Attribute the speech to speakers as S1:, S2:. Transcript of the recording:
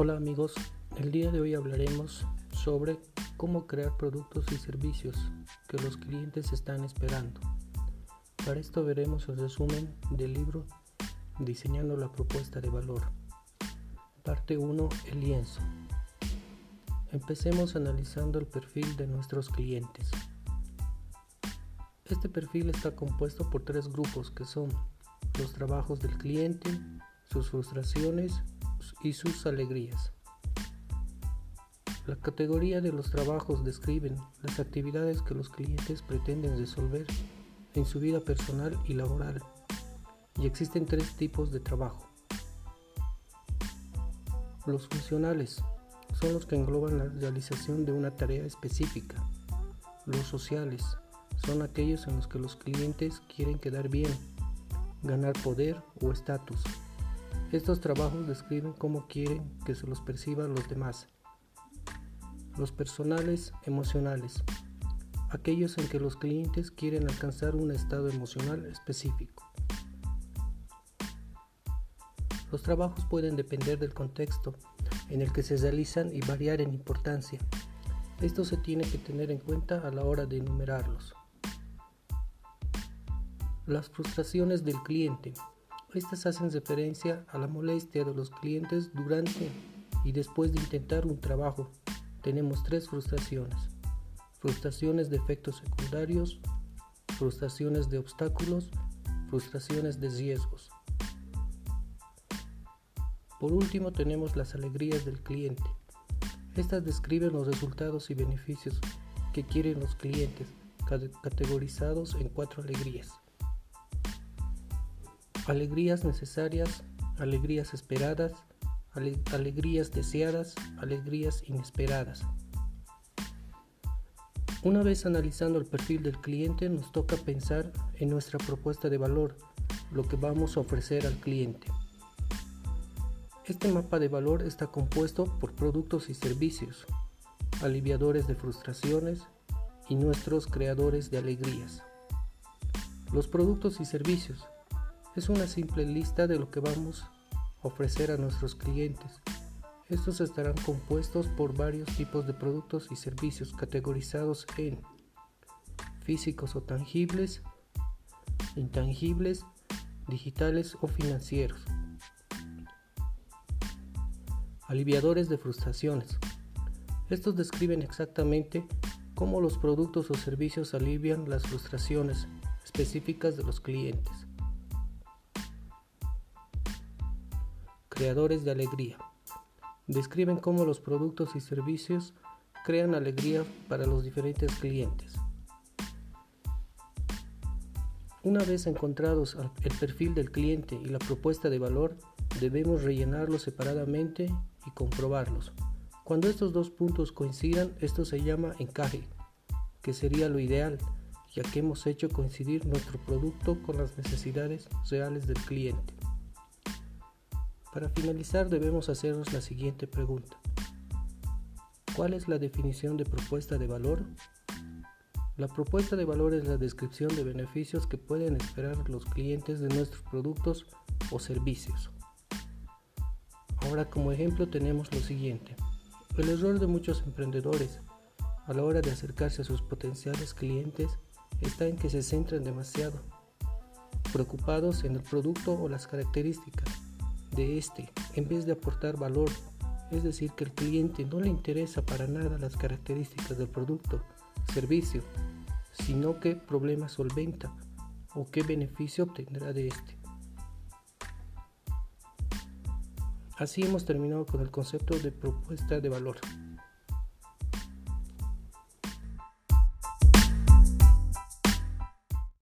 S1: Hola amigos, el día de hoy hablaremos sobre cómo crear productos y servicios que los clientes están esperando. Para esto veremos el resumen del libro Diseñando la propuesta de valor. Parte 1. El lienzo. Empecemos analizando el perfil de nuestros clientes. Este perfil está compuesto por tres grupos que son los trabajos del cliente, sus frustraciones y sus alegrías. La categoría de los trabajos describen las actividades que los clientes pretenden resolver en su vida personal y laboral. Y existen tres tipos de trabajo. Los funcionales son los que engloban la realización de una tarea específica. Los sociales son aquellos en los que los clientes quieren quedar bien, ganar poder o estatus. Estos trabajos describen cómo quieren que se los perciban los demás. Los personales emocionales, aquellos en que los clientes quieren alcanzar un estado emocional específico. Los trabajos pueden depender del contexto en el que se realizan y variar en importancia. Esto se tiene que tener en cuenta a la hora de enumerarlos. Las frustraciones del cliente estas hacen referencia a la molestia de los clientes durante y después de intentar un trabajo. Tenemos tres frustraciones. Frustraciones de efectos secundarios, frustraciones de obstáculos, frustraciones de riesgos. Por último tenemos las alegrías del cliente. Estas describen los resultados y beneficios que quieren los clientes, categorizados en cuatro alegrías alegrías necesarias, alegrías esperadas, alegrías deseadas, alegrías inesperadas. Una vez analizando el perfil del cliente, nos toca pensar en nuestra propuesta de valor, lo que vamos a ofrecer al cliente. Este mapa de valor está compuesto por productos y servicios, aliviadores de frustraciones y nuestros creadores de alegrías. Los productos y servicios es una simple lista de lo que vamos a ofrecer a nuestros clientes. Estos estarán compuestos por varios tipos de productos y servicios categorizados en físicos o tangibles, intangibles, digitales o financieros. Aliviadores de frustraciones. Estos describen exactamente cómo los productos o servicios alivian las frustraciones específicas de los clientes. Creadores de alegría. Describen cómo los productos y servicios crean alegría para los diferentes clientes. Una vez encontrados el perfil del cliente y la propuesta de valor, debemos rellenarlos separadamente y comprobarlos. Cuando estos dos puntos coincidan, esto se llama encaje, que sería lo ideal, ya que hemos hecho coincidir nuestro producto con las necesidades reales del cliente. Para finalizar debemos hacernos la siguiente pregunta. ¿Cuál es la definición de propuesta de valor? La propuesta de valor es la descripción de beneficios que pueden esperar los clientes de nuestros productos o servicios. Ahora como ejemplo tenemos lo siguiente. El error de muchos emprendedores a la hora de acercarse a sus potenciales clientes está en que se centran demasiado, preocupados en el producto o las características de este en vez de aportar valor. Es decir, que al cliente no le interesa para nada las características del producto, servicio, sino qué problema solventa o qué beneficio obtendrá de este. Así hemos terminado con el concepto de propuesta de valor.